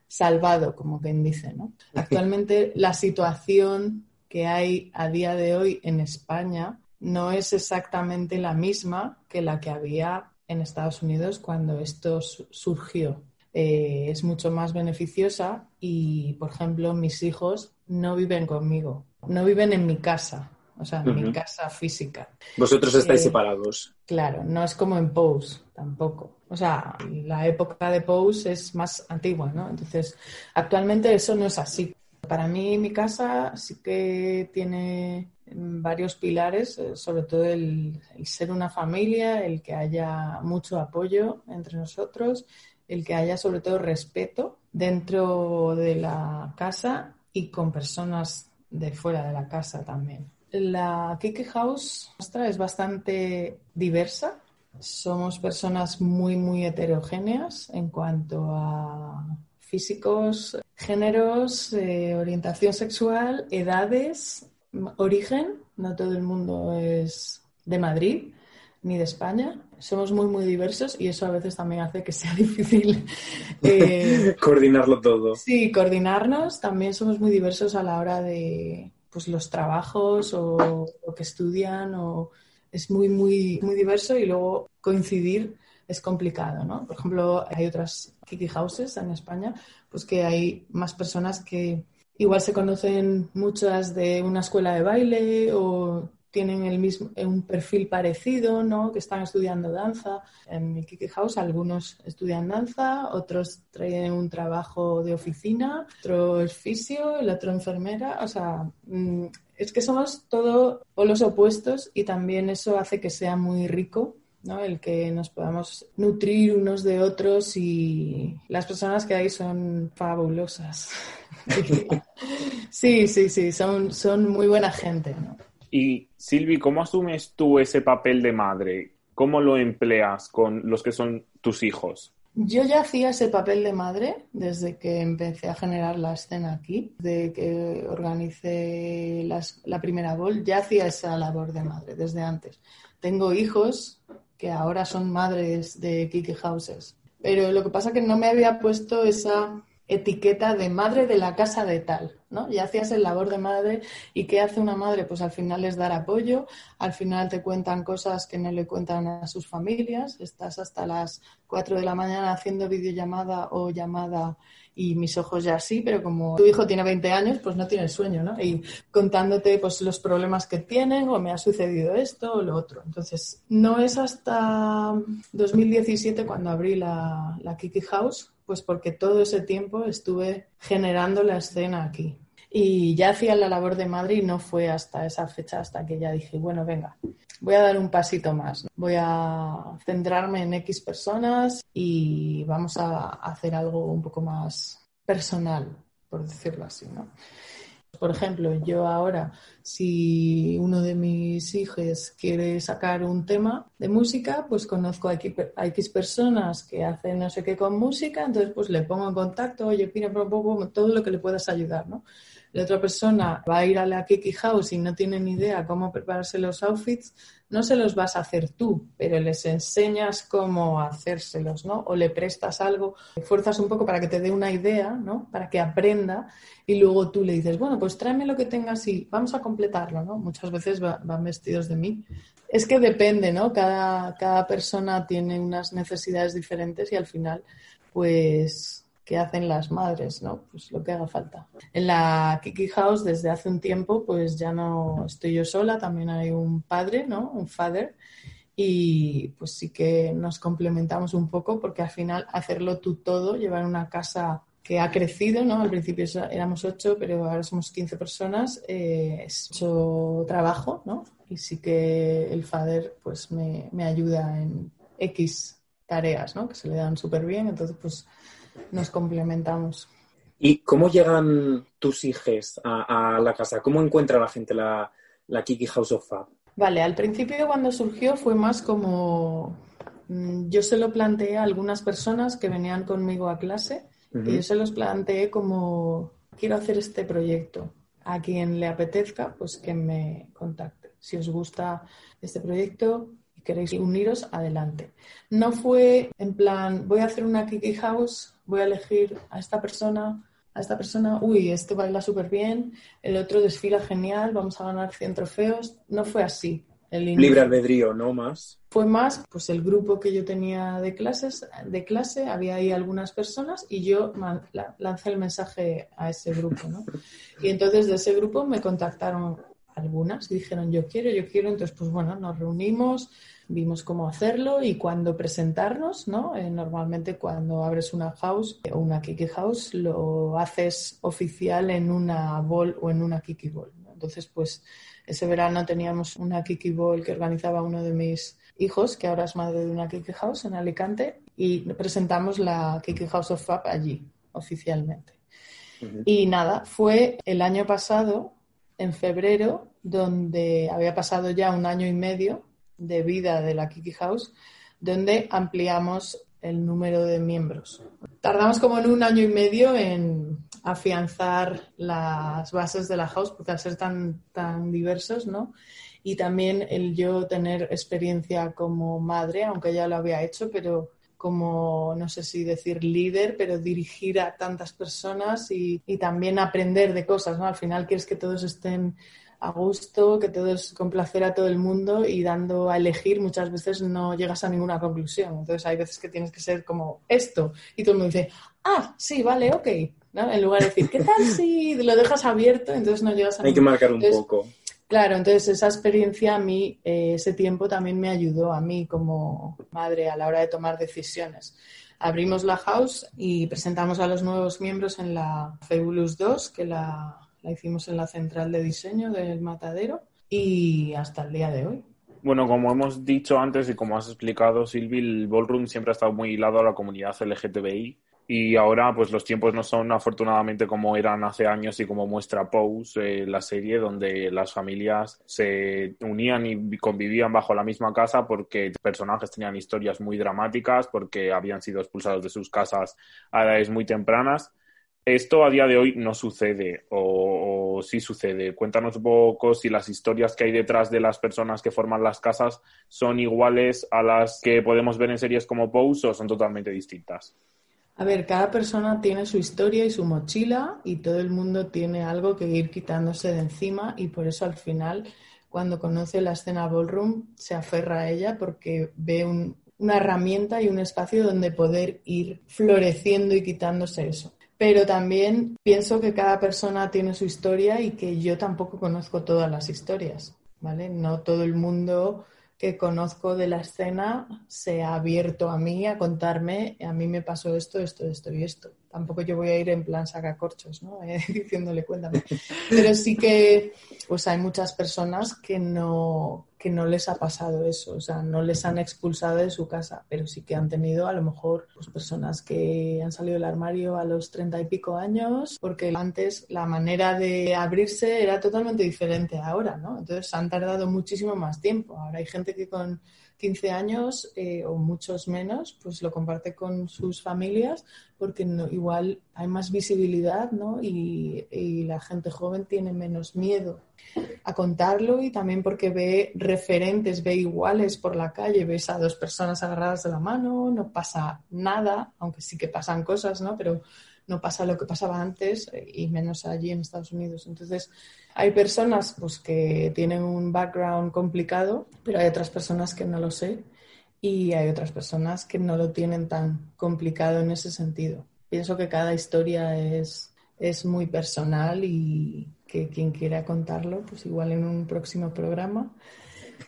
Speaker 3: salvado, como quien dice. ¿no? Actualmente la situación que hay a día de hoy en España no es exactamente la misma que la que había en Estados Unidos cuando esto su- surgió. Eh, es mucho más beneficiosa y, por ejemplo, mis hijos no viven conmigo, no viven en mi casa, o sea, mi casa física.
Speaker 2: Vosotros estáis
Speaker 3: Eh,
Speaker 2: separados.
Speaker 3: Claro, no es como en Pose tampoco. O sea, la época de Pose es más antigua, ¿no? Entonces, actualmente eso no es así. Para mí, mi casa sí que tiene varios pilares, eh, sobre todo el, el ser una familia, el que haya mucho apoyo entre nosotros, el que haya sobre todo respeto dentro de la casa y con personas de fuera de la casa también. La Kiki House nuestra es bastante diversa. Somos personas muy, muy heterogéneas en cuanto a físicos, géneros, eh, orientación sexual, edades, origen. No todo el mundo es de Madrid ni de España. Somos muy, muy diversos y eso a veces también hace que sea difícil eh,
Speaker 2: Coordinarlo todo.
Speaker 3: Sí, coordinarnos. También somos muy diversos a la hora de pues, los trabajos o lo que estudian. O... Es muy, muy, muy diverso y luego coincidir es complicado, ¿no? Por ejemplo, hay otras Kiki Houses en España, pues que hay más personas que igual se conocen muchas de una escuela de baile o tienen el mismo, un perfil parecido, ¿no? Que están estudiando danza. En mi Kiki House algunos estudian danza, otros traen un trabajo de oficina, otro es fisio, el otro enfermera. O sea, mm, es que somos todo polos opuestos y también eso hace que sea muy rico. ¿no? El que nos podamos nutrir unos de otros y las personas que hay son fabulosas. sí, sí, sí, son, son muy buena gente, ¿no?
Speaker 4: Y Silvi, ¿cómo asumes tú ese papel de madre? ¿Cómo lo empleas con los que son tus hijos?
Speaker 3: Yo ya hacía ese papel de madre desde que empecé a generar la escena aquí, de que organicé la primera bol, ya hacía esa labor de madre desde antes. Tengo hijos que ahora son madres de Kiki Houses, pero lo que pasa es que no me había puesto esa etiqueta de madre de la casa de tal, ¿no? Ya hacías el labor de madre y ¿qué hace una madre? Pues al final es dar apoyo, al final te cuentan cosas que no le cuentan a sus familias, estás hasta las 4 de la mañana haciendo videollamada o llamada y mis ojos ya sí, pero como tu hijo tiene 20 años, pues no tiene sueño, ¿no? Y contándote pues los problemas que tienen o me ha sucedido esto o lo otro. Entonces, no es hasta 2017 cuando abrí la, la Kiki House, pues porque todo ese tiempo estuve generando la escena aquí. Y ya hacía la labor de madre y no fue hasta esa fecha hasta que ya dije, bueno, venga, voy a dar un pasito más. Voy a centrarme en X personas y vamos a hacer algo un poco más personal, por decirlo así, ¿no? Por ejemplo, yo ahora, si uno de mis hijos quiere sacar un tema de música, pues conozco a X personas que hacen no sé qué con música, entonces pues le pongo en contacto, oye, mira, todo lo que le puedas ayudar, ¿no? La otra persona va a ir a la Kiki House y no tiene ni idea cómo prepararse los outfits, no se los vas a hacer tú, pero les enseñas cómo hacérselos, ¿no? O le prestas algo, fuerzas un poco para que te dé una idea, ¿no? Para que aprenda y luego tú le dices, bueno, pues tráeme lo que tengas y vamos a completarlo, ¿no? Muchas veces van vestidos de mí. Es que depende, ¿no? Cada, cada persona tiene unas necesidades diferentes y al final, pues que hacen las madres, ¿no? Pues lo que haga falta. En la Kiki House desde hace un tiempo pues ya no estoy yo sola, también hay un padre, ¿no? Un father y pues sí que nos complementamos un poco porque al final hacerlo tú todo, llevar una casa que ha crecido, ¿no? Al principio éramos ocho, pero ahora somos 15 personas, eh, es mucho trabajo, ¿no? Y sí que el father pues me, me ayuda en X tareas, ¿no? Que se le dan súper bien, entonces pues nos complementamos.
Speaker 2: ¿Y cómo llegan tus hijos a, la casa? ¿Cómo encuentra la gente la, la Kiki House of Fab?
Speaker 3: Vale, al principio cuando surgió fue más como mm, yo se lo planteé a algunas personas que venían conmigo a clase y yo se los planteé como quiero hacer este proyecto. A quien le apetezca, pues que me contacte. Si os gusta este proyecto, queréis uniros, adelante. No fue en plan, voy a hacer una Kiki House, voy a elegir a esta persona, a esta persona, uy, este baila súper bien, el otro desfila genial, vamos a ganar 100 trofeos. No fue así.
Speaker 2: El Libre albedrío, ¿no? Más.
Speaker 3: Fue más, pues el grupo que yo tenía de clases, de clase, había ahí algunas personas y yo lancé el mensaje a ese grupo, ¿no? Y entonces de ese grupo me contactaron algunas dijeron yo quiero, yo quiero, entonces pues bueno, nos reunimos, vimos cómo hacerlo y cuando presentarnos, ¿no? Eh, normalmente cuando abres una house o una Kiki House lo haces oficial en una ball o en una Kiki Ball. Entonces pues ese verano teníamos una Kiki Ball que organizaba uno de mis hijos, que ahora es madre de una Kiki House en Alicante, y presentamos la Kiki House of Fab allí, oficialmente. Y nada, fue el año pasado en febrero, donde había pasado ya un año y medio de vida de la Kiki House, donde ampliamos el número de miembros. Tardamos como en un año y medio en afianzar las bases de la house, porque al ser tan, tan diversos, ¿no? Y también el yo tener experiencia como madre, aunque ya lo había hecho, pero como, no sé si decir líder, pero dirigir a tantas personas y, también aprender de cosas, ¿no? Al final quieres que todos estén a gusto, que todos complacer a todo el mundo y dando a elegir muchas veces no llegas a ninguna conclusión. Entonces hay veces que tienes que ser como esto y todo el mundo dice, ah, sí, vale, ok. ¿no? En lugar de decir, ¿qué tal si lo dejas abierto? Entonces no llegas a...
Speaker 2: Hay que marcar un poco.
Speaker 3: Claro, entonces esa experiencia a mí, eh, ese tiempo también me ayudó a mí como madre a la hora de tomar decisiones. Abrimos la house y presentamos a los nuevos miembros en la Fabulous 2, que la, la hicimos en la central de diseño del matadero y hasta el día de hoy.
Speaker 4: Bueno, como hemos dicho antes y como has explicado, Silvi, el Ballroom siempre ha estado muy hilado a la comunidad LGTBI y ahora pues los tiempos no son afortunadamente como eran hace años y como muestra Pose, eh, la serie donde las familias se unían y convivían bajo la misma casa porque personajes tenían historias muy dramáticas, porque habían sido expulsados de sus casas a edades muy tempranas. Esto a día de hoy no sucede o, o, sí sucede. Cuéntanos un poco si las historias que hay detrás de las personas que forman las casas son iguales a las que podemos ver en series como Pose o son totalmente distintas.
Speaker 3: A ver, cada persona tiene su historia y su mochila y todo el mundo tiene algo que ir quitándose de encima y por eso al final cuando conoce la escena ballroom se aferra a ella porque ve una herramienta y un espacio donde poder ir floreciendo y quitándose eso. Pero también pienso que cada persona tiene su historia y que yo tampoco conozco todas las historias, ¿vale? No todo el mundo que conozco de la escena se ha abierto a mí a contarme, a mí me pasó esto, esto, esto y esto. Tampoco yo voy a ir en plan sacacorchos, ¿no? Eh, diciéndole cuéntame. Pero sí que pues hay muchas personas que no, que no les ha pasado eso, o sea, no les han expulsado de su casa, pero sí que han tenido a lo mejor pues, personas que han salido del armario a los treinta y pico años, porque antes la manera de abrirse era totalmente diferente ahora, ¿no? Entonces han tardado muchísimo más tiempo. Ahora hay gente que con 15 años eh, o muchos menos, pues lo comparte con sus familias porque igual hay más visibilidad ¿no? y, y, la gente joven tiene menos miedo a contarlo y también porque ve referentes, ve iguales por la calle, ves a dos personas agarradas de la mano, no pasa nada, aunque sí que pasan cosas, ¿no? pero no pasa lo que pasaba antes eh, y menos allí en Estados Unidos. Entonces, hay personas pues, que tienen un background complicado, pero hay otras personas que no lo sé y hay otras personas que no lo tienen tan complicado en ese sentido. Pienso que cada historia es, es muy personal y que quien quiera contarlo, pues igual en un próximo programa.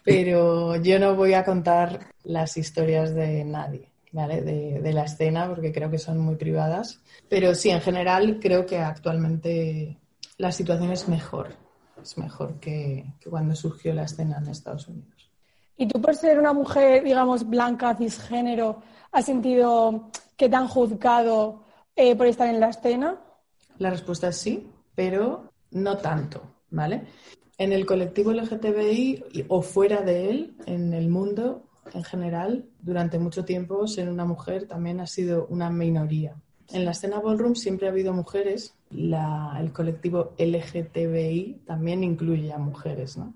Speaker 3: Pero yo no voy a contar las historias de nadie, ¿vale? De, de la escena, porque creo que son muy privadas. Pero sí, en general creo que actualmente la situación es mejor, es mejor que, cuando surgió la escena en Estados Unidos.
Speaker 5: ¿Y tú por ser una mujer, digamos, blanca, cisgénero, has sentido que te han juzgado eh, por estar en la escena?
Speaker 3: La respuesta es sí, pero no tanto, ¿vale? En el colectivo LGTBI o fuera de él, en el mundo en general, durante mucho tiempo ser una mujer también ha sido una minoría. En la escena ballroom siempre ha habido mujeres, el colectivo LGTBI también incluye a mujeres, ¿no?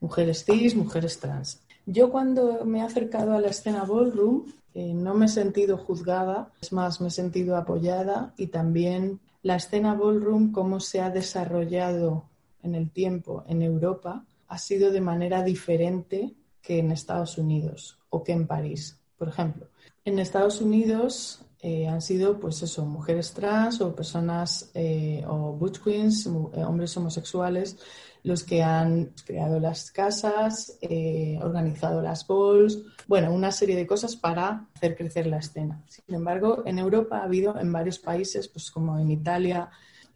Speaker 3: Mujeres cis, mujeres trans. Yo cuando me he acercado a la escena ballroom eh, no me he sentido juzgada, es más, me he sentido apoyada y también la escena ballroom, cómo se ha desarrollado en el tiempo en Europa, ha sido de manera diferente que en Estados Unidos o que en París. Por ejemplo, en Estados Unidos eh, han sido, pues eso, mujeres trans o personas eh, o butch queens, eh, hombres homosexuales, los que han creado las casas, organizado las balls, bueno, una serie de cosas para hacer crecer la escena. Sin embargo, en Europa ha habido en varios países, pues como en Italia,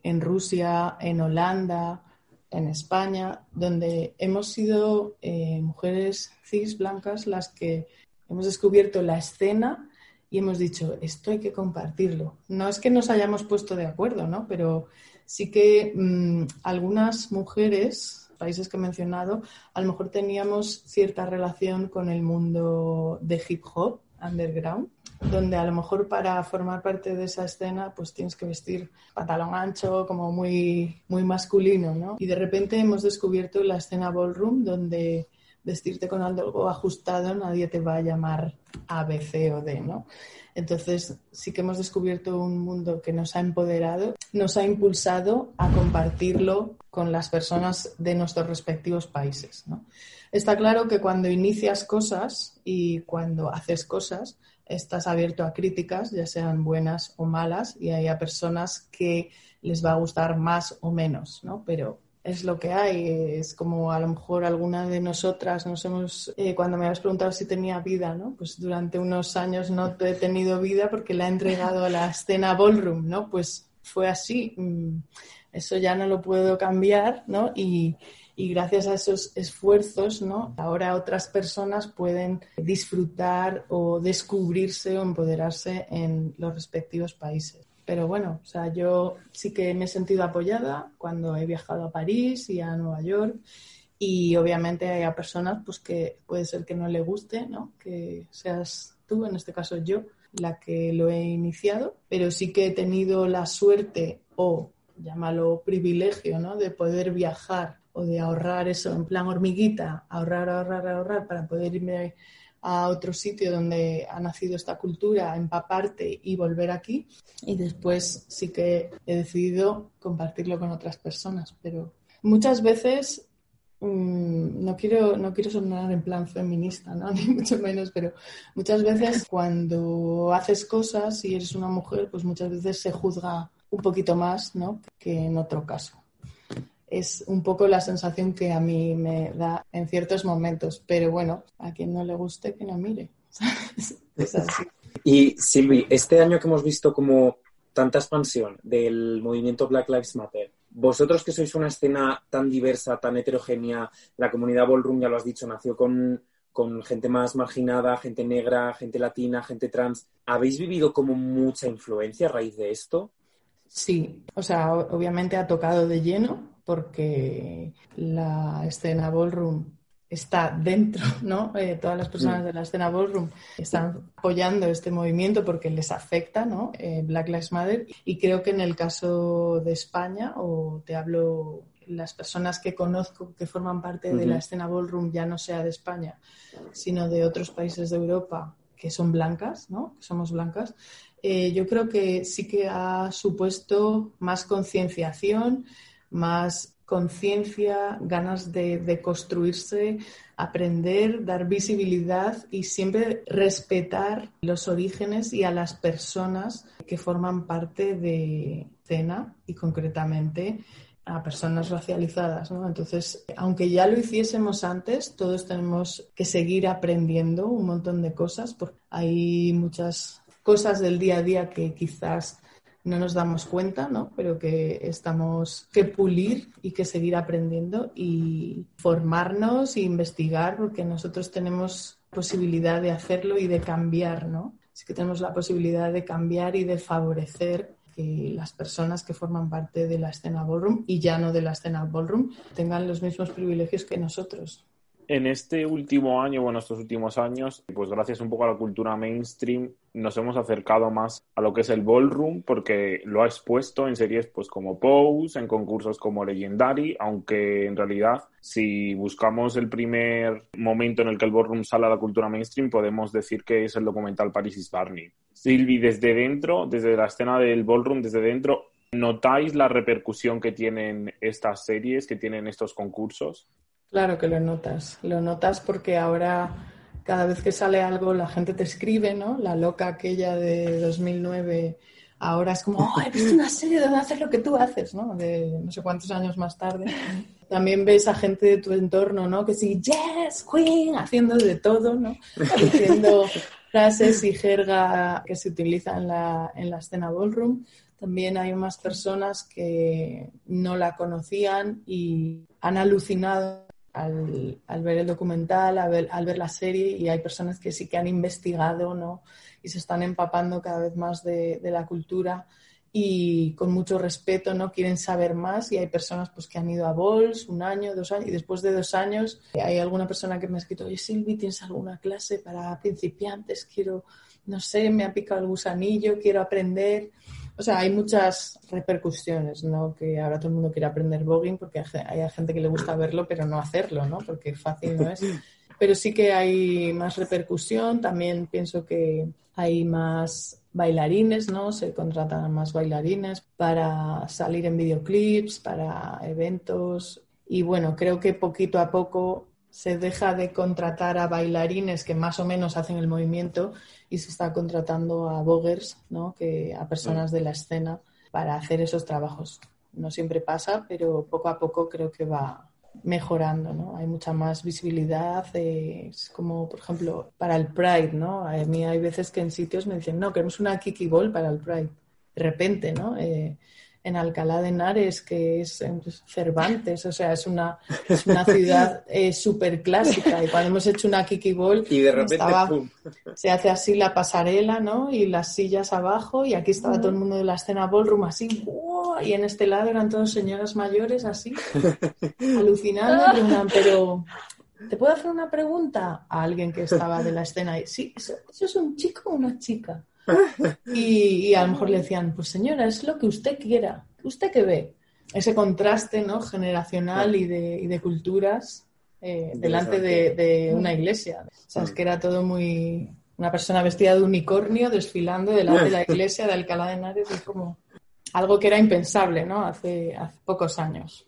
Speaker 3: en Rusia, en Holanda, en España, donde hemos sido mujeres cis blancas las que hemos descubierto la escena y hemos dicho, esto hay que compartirlo. No es que nos hayamos puesto de acuerdo, ¿no? Pero sí que mm, algunas mujeres, países que he mencionado, a lo mejor teníamos cierta relación con el mundo de hip hop, underground, donde a lo mejor para formar parte de esa escena pues tienes que vestir pantalón ancho, como muy, muy masculino, ¿no? Y de repente hemos descubierto la escena ballroom donde vestirte con algo ajustado, nadie te va a llamar A, B, C o D, ¿no? Entonces sí que hemos descubierto un mundo que nos ha empoderado, nos ha impulsado a compartirlo con las personas de nuestros respectivos países. ¿no? Está claro que cuando inicias cosas y cuando haces cosas, estás abierto a críticas, ya sean buenas o malas, y hay a personas que les va a gustar más o menos, ¿no? Pero es lo que hay. Es como a lo mejor alguna de nosotras nos hemos, eh, cuando me has preguntado si tenía vida, ¿no? Pues durante unos años no he tenido vida porque la he entregado a la escena ballroom, ¿no? Pues fue así. Mm, eso ya no lo puedo cambiar, ¿no? Y, y gracias a esos esfuerzos, ¿no? Ahora otras personas pueden disfrutar o descubrirse o empoderarse en los respectivos países. Pero bueno, o sea, yo sí que me he sentido apoyada cuando he viajado a París y a Nueva York y obviamente hay a personas pues que puede ser que no le guste, ¿no? Que seas tú, en este caso yo, la que lo he iniciado, pero sí que he tenido la suerte o llámalo privilegio, ¿no? De poder viajar o de ahorrar eso en plan hormiguita, ahorrar, ahorrar, ahorrar para poder irme a otro sitio donde ha nacido esta cultura, empaparte y volver aquí. Y después sí que he decidido compartirlo con otras personas. Pero muchas veces, mm, no, quiero, no quiero sonar en plan feminista, ¿no? ni mucho menos, pero muchas veces cuando haces cosas y eres una mujer, pues muchas veces se juzga un poquito más ¿no? que en otro caso. Es un poco la sensación que a mí me da en ciertos momentos. Pero bueno, a quien no le guste, que no mire. es así.
Speaker 2: Y Silvi, este año que hemos visto como tanta expansión del movimiento Black Lives Matter, vosotros que sois una escena tan diversa, tan heterogénea, la comunidad ballroom, ya lo has dicho, nació con, con gente más marginada, gente negra, gente latina, gente trans, ¿habéis vivido como mucha influencia a raíz de esto?
Speaker 3: Sí, o sea, obviamente ha tocado de lleno porque la escena ballroom está dentro, ¿no? Eh, todas las personas de la escena ballroom están apoyando este movimiento porque les afecta, ¿no? Eh, Black Lives Matter. Y creo que en el caso de España, o te hablo las personas que conozco que forman parte de la escena ballroom, ya no sea de España, sino de otros países de Europa que son blancas, ¿no? Que somos blancas. Eh, yo creo que sí que ha supuesto más concienciación, más conciencia, ganas de, construirse, aprender, dar visibilidad y siempre respetar los orígenes y a las personas que forman parte de CENA y concretamente a personas racializadas. Entonces, aunque ya lo hiciésemos antes, todos tenemos que seguir aprendiendo un montón de cosas porque hay muchas cosas del día a día que quizás no nos damos cuenta, ¿no? Pero que estamos que pulir y que seguir aprendiendo y formarnos e investigar porque nosotros tenemos posibilidad de hacerlo y de cambiar, ¿no? Así que tenemos la posibilidad de cambiar y de favorecer que las personas que forman parte de la escena ballroom y ya no de la escena ballroom tengan los mismos privilegios que nosotros
Speaker 4: en este último año, bueno, estos últimos años, pues gracias un poco a la cultura mainstream, nos hemos acercado más a lo que es el ballroom, porque lo ha expuesto en series pues como Pose, en concursos como Legendary, aunque en realidad, si buscamos el primer momento en el que el ballroom sale a la cultura mainstream, podemos decir que es el documental Paris is Barney. Silvi, desde dentro, desde la escena del ballroom, desde dentro, ¿notáis la repercusión que tienen estas series, que tienen estos concursos?
Speaker 3: Claro que lo notas, lo notas porque ahora cada vez que sale algo la gente te escribe, ¿no? La loca aquella de 2009 ahora es como, oh, he visto una serie donde hacer lo que tú haces, ¿no? De no sé cuántos años más tarde. También ves a gente de tu entorno, ¿no? Que sí, yes, queen, haciendo de todo, ¿no? Diciendo frases y jerga que se utiliza en la, en la escena ballroom. También hay más personas que no la conocían y han alucinado al, ver el documental, al ver, al ver, la serie y hay personas que sí que han investigado ¿no? y se están empapando cada vez más de, la cultura y con mucho respeto no quieren saber más y hay personas pues que han ido a Bols un año, dos años y después de dos años hay alguna persona que me ha escrito, oye Silvi, ¿tienes alguna clase para principiantes? Quiero, no sé, me ha picado el gusanillo, quiero aprender. O sea, hay muchas repercusiones, ¿no? Que ahora todo el mundo quiere aprender voguing porque hay gente que le gusta verlo pero no hacerlo, ¿no? Porque fácil no es. Pero sí que hay más repercusión. También pienso que hay más bailarines, ¿no? Se contratan más bailarines para salir en videoclips, para eventos. Y bueno, creo que poquito a poco se deja de contratar a bailarines que más o menos hacen el movimiento y se está contratando a boggers, ¿no? que a personas de la escena para hacer esos trabajos. No siempre pasa, pero poco a poco creo que va mejorando, ¿no? Hay mucha más visibilidad, es como, por ejemplo, para el Pride, ¿no? A mí hay veces que en sitios me dicen, no, queremos una Kiki Ball para el Pride. De repente, ¿no? Eh, en Alcalá de Henares, que es Cervantes, o sea, es una, es una ciudad eh, súper clásica. Y cuando hemos hecho una Kiki Ball,
Speaker 2: y de repente
Speaker 3: se hace así la pasarela, ¿no? Y las sillas abajo, y aquí estaba todo el mundo de la escena ballroom así, y en este lado eran todos señoras mayores así, alucinando, pero ¿te puedo hacer una pregunta? A alguien que estaba de la escena, y sí, ¿eso, eso es un chico o una chica? Y, a lo mejor le decían, pues señora, es lo que usted quiera, usted que ve. Ese contraste ¿no? generacional y de, y de culturas eh, delante de, una iglesia. O sea, es que era todo muy... Una persona vestida de unicornio desfilando delante de la iglesia de Alcalá de Henares es como algo que era impensable, ¿no? Hace, hace pocos años.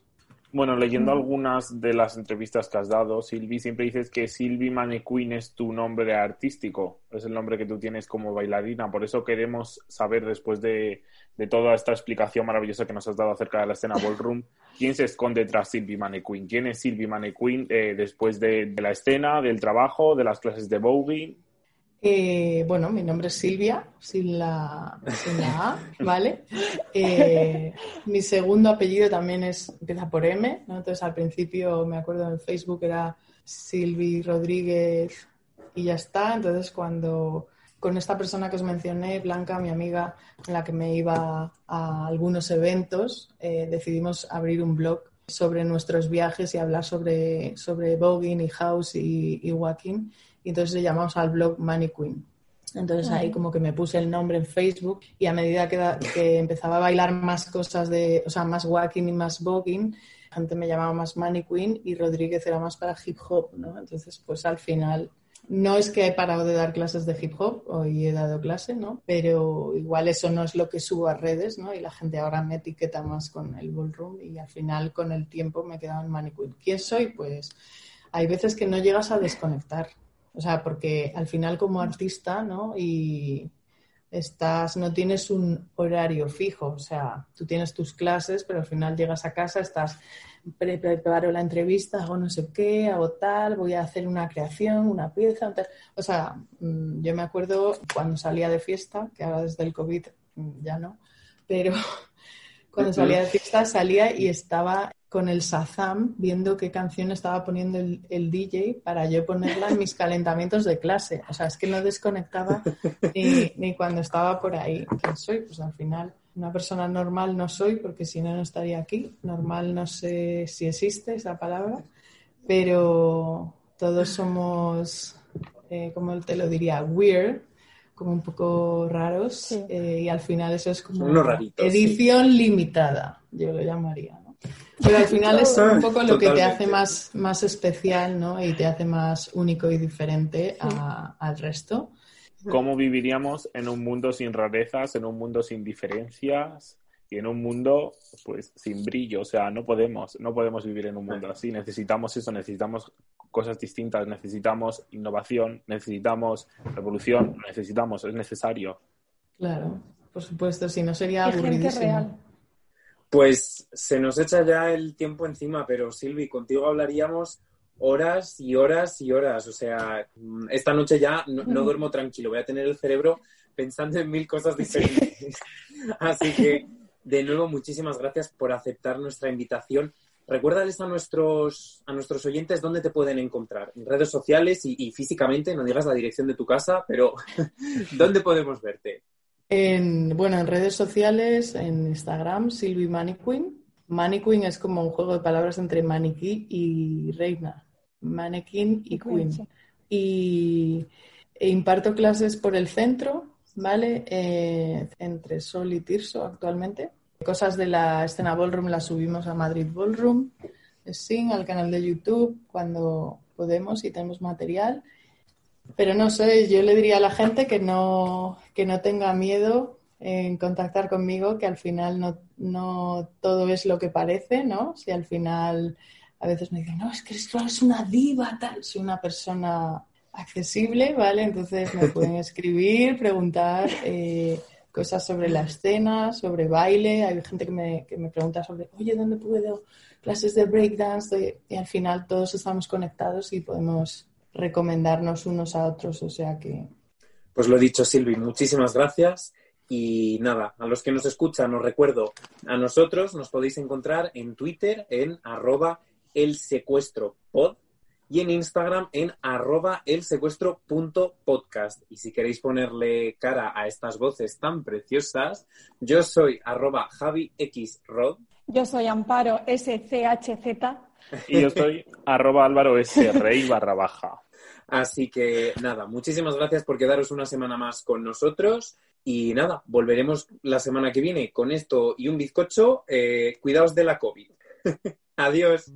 Speaker 4: Bueno, leyendo algunas de las entrevistas que has dado, Silvi, siempre dices que Silvi Manequin es tu nombre artístico, es el nombre que tú tienes como bailarina. Por eso queremos saber, después de, toda esta explicación maravillosa que nos has dado acerca de la escena Ballroom, quién se esconde tras Silvi Manequin. ¿Quién es Silvi Manequin eh, después de, la escena, del trabajo, de las clases de voguing?
Speaker 3: Eh, bueno, mi nombre es Silvia, sin la, A, ¿vale? Eh, mi segundo apellido también es, empieza por M, ¿no? Entonces al principio me acuerdo en Facebook era Silvi Rodríguez y ya está. Entonces cuando con esta persona que os mencioné, Blanca, mi amiga con la que me iba a algunos eventos, eh, decidimos abrir un blog sobre nuestros viajes y hablar sobre, sobre voguing y house y, y walking y entonces le llamamos al blog Money Queen. Entonces ahí como que me puse el nombre en Facebook y a medida que, empezaba a bailar más cosas de, o sea, más walking y más voguing, gente me llamaba más Money Queen y Rodríguez era más para hip hop, ¿no? Entonces pues al final no es que he parado de dar clases de hip hop, hoy he dado clase, ¿no? Pero igual eso no es lo que subo a redes, ¿no? Y la gente ahora me etiqueta más con el ballroom y al final con el tiempo me he quedado en Money Queen. ¿Quién soy? Pues hay veces que no llegas a desconectar. O sea, porque al final como artista, ¿no? Y estás, no tienes un horario fijo, o sea, tú tienes tus clases, pero al final llegas a casa, estás, preparo la entrevista, hago no sé qué, hago tal, voy a hacer una creación, una pieza, o sea, mm, yo me acuerdo cuando salía de fiesta, que ahora desde el COVID mm, ya no, pero cuando salía de fiesta salía y estaba con el Sazam viendo qué canción estaba poniendo el, DJ para yo ponerla en mis calentamientos de clase. O sea, es que no desconectaba ni, cuando estaba por ahí. ¿Quién soy? Pues al final una persona normal no soy porque si no, no estaría aquí. Normal no sé si existe esa palabra, pero todos somos, eh, como te lo diría, weird, como un poco raros eh, y al final eso es como edición limitada, yo lo llamaría. Pero al final es un poco lo que te hace más, más especial, ¿no? Y te hace más único y diferente al resto.
Speaker 4: ¿Cómo viviríamos en un mundo sin rarezas, en un mundo sin diferencias y en un mundo, pues, sin brillo? O sea, no podemos, no podemos vivir en un mundo así. Necesitamos eso, necesitamos cosas distintas, necesitamos innovación, necesitamos revolución, necesitamos, es necesario.
Speaker 3: Claro, por supuesto, si no sería aburridísimo.
Speaker 2: Pues se nos echa ya el tiempo encima, pero Silvi, contigo hablaríamos horas y horas y horas. O sea, esta noche ya no, duermo tranquilo, voy a tener el cerebro pensando en mil cosas diferentes. Así que, de nuevo, muchísimas gracias por aceptar nuestra invitación. Recuérdales a nuestros, a nuestros oyentes dónde te pueden encontrar, en redes sociales y, y físicamente, no digas la dirección de tu casa, pero ¿dónde podemos verte?
Speaker 3: En, bueno, en redes sociales, en Instagram, Silvi Maniquin. Maniquin es como un juego de palabras entre maniquí y reina. Mannequin y queen. Y e imparto clases por el centro, ¿vale? Eh, entre Sol y Tirso actualmente. Cosas de la escena Ballroom las subimos a Madrid Ballroom, Sing, al canal de YouTube, cuando podemos y tenemos material. Pero no sé, yo le diría a la gente que no, que no tenga miedo en contactar conmigo, que al final no, no todo es lo que parece, ¿no? Si al final a veces me dicen, no, es que eres una diva, tal, soy una persona accesible, ¿vale? Entonces me pueden escribir, preguntar eh, cosas sobre la escena, sobre baile. Hay gente que me, que me pregunta sobre, oye, ¿dónde puedo? Clases de breakdance. Y al final todos estamos conectados y podemos recomendarnos unos a otros, o sea que...
Speaker 2: Pues lo dicho, Silvi, muchísimas gracias. Y nada, a los que nos escuchan, os recuerdo, a nosotros nos podéis encontrar en Twitter en arroba el secuestro pod y en Instagram en arroba el podcast Y si queréis ponerle cara a estas voces tan preciosas, yo soy arroba Javi X Rod.
Speaker 5: Yo soy Amparo SCHZ.
Speaker 4: Y yo soy arroba Álvaro S. Rey barra baja.
Speaker 2: Así que nada, muchísimas gracias por quedaros una semana más con nosotros. Y nada, volveremos la semana que viene con esto y un bizcocho. Eh, cuidaos de la COVID. Adiós.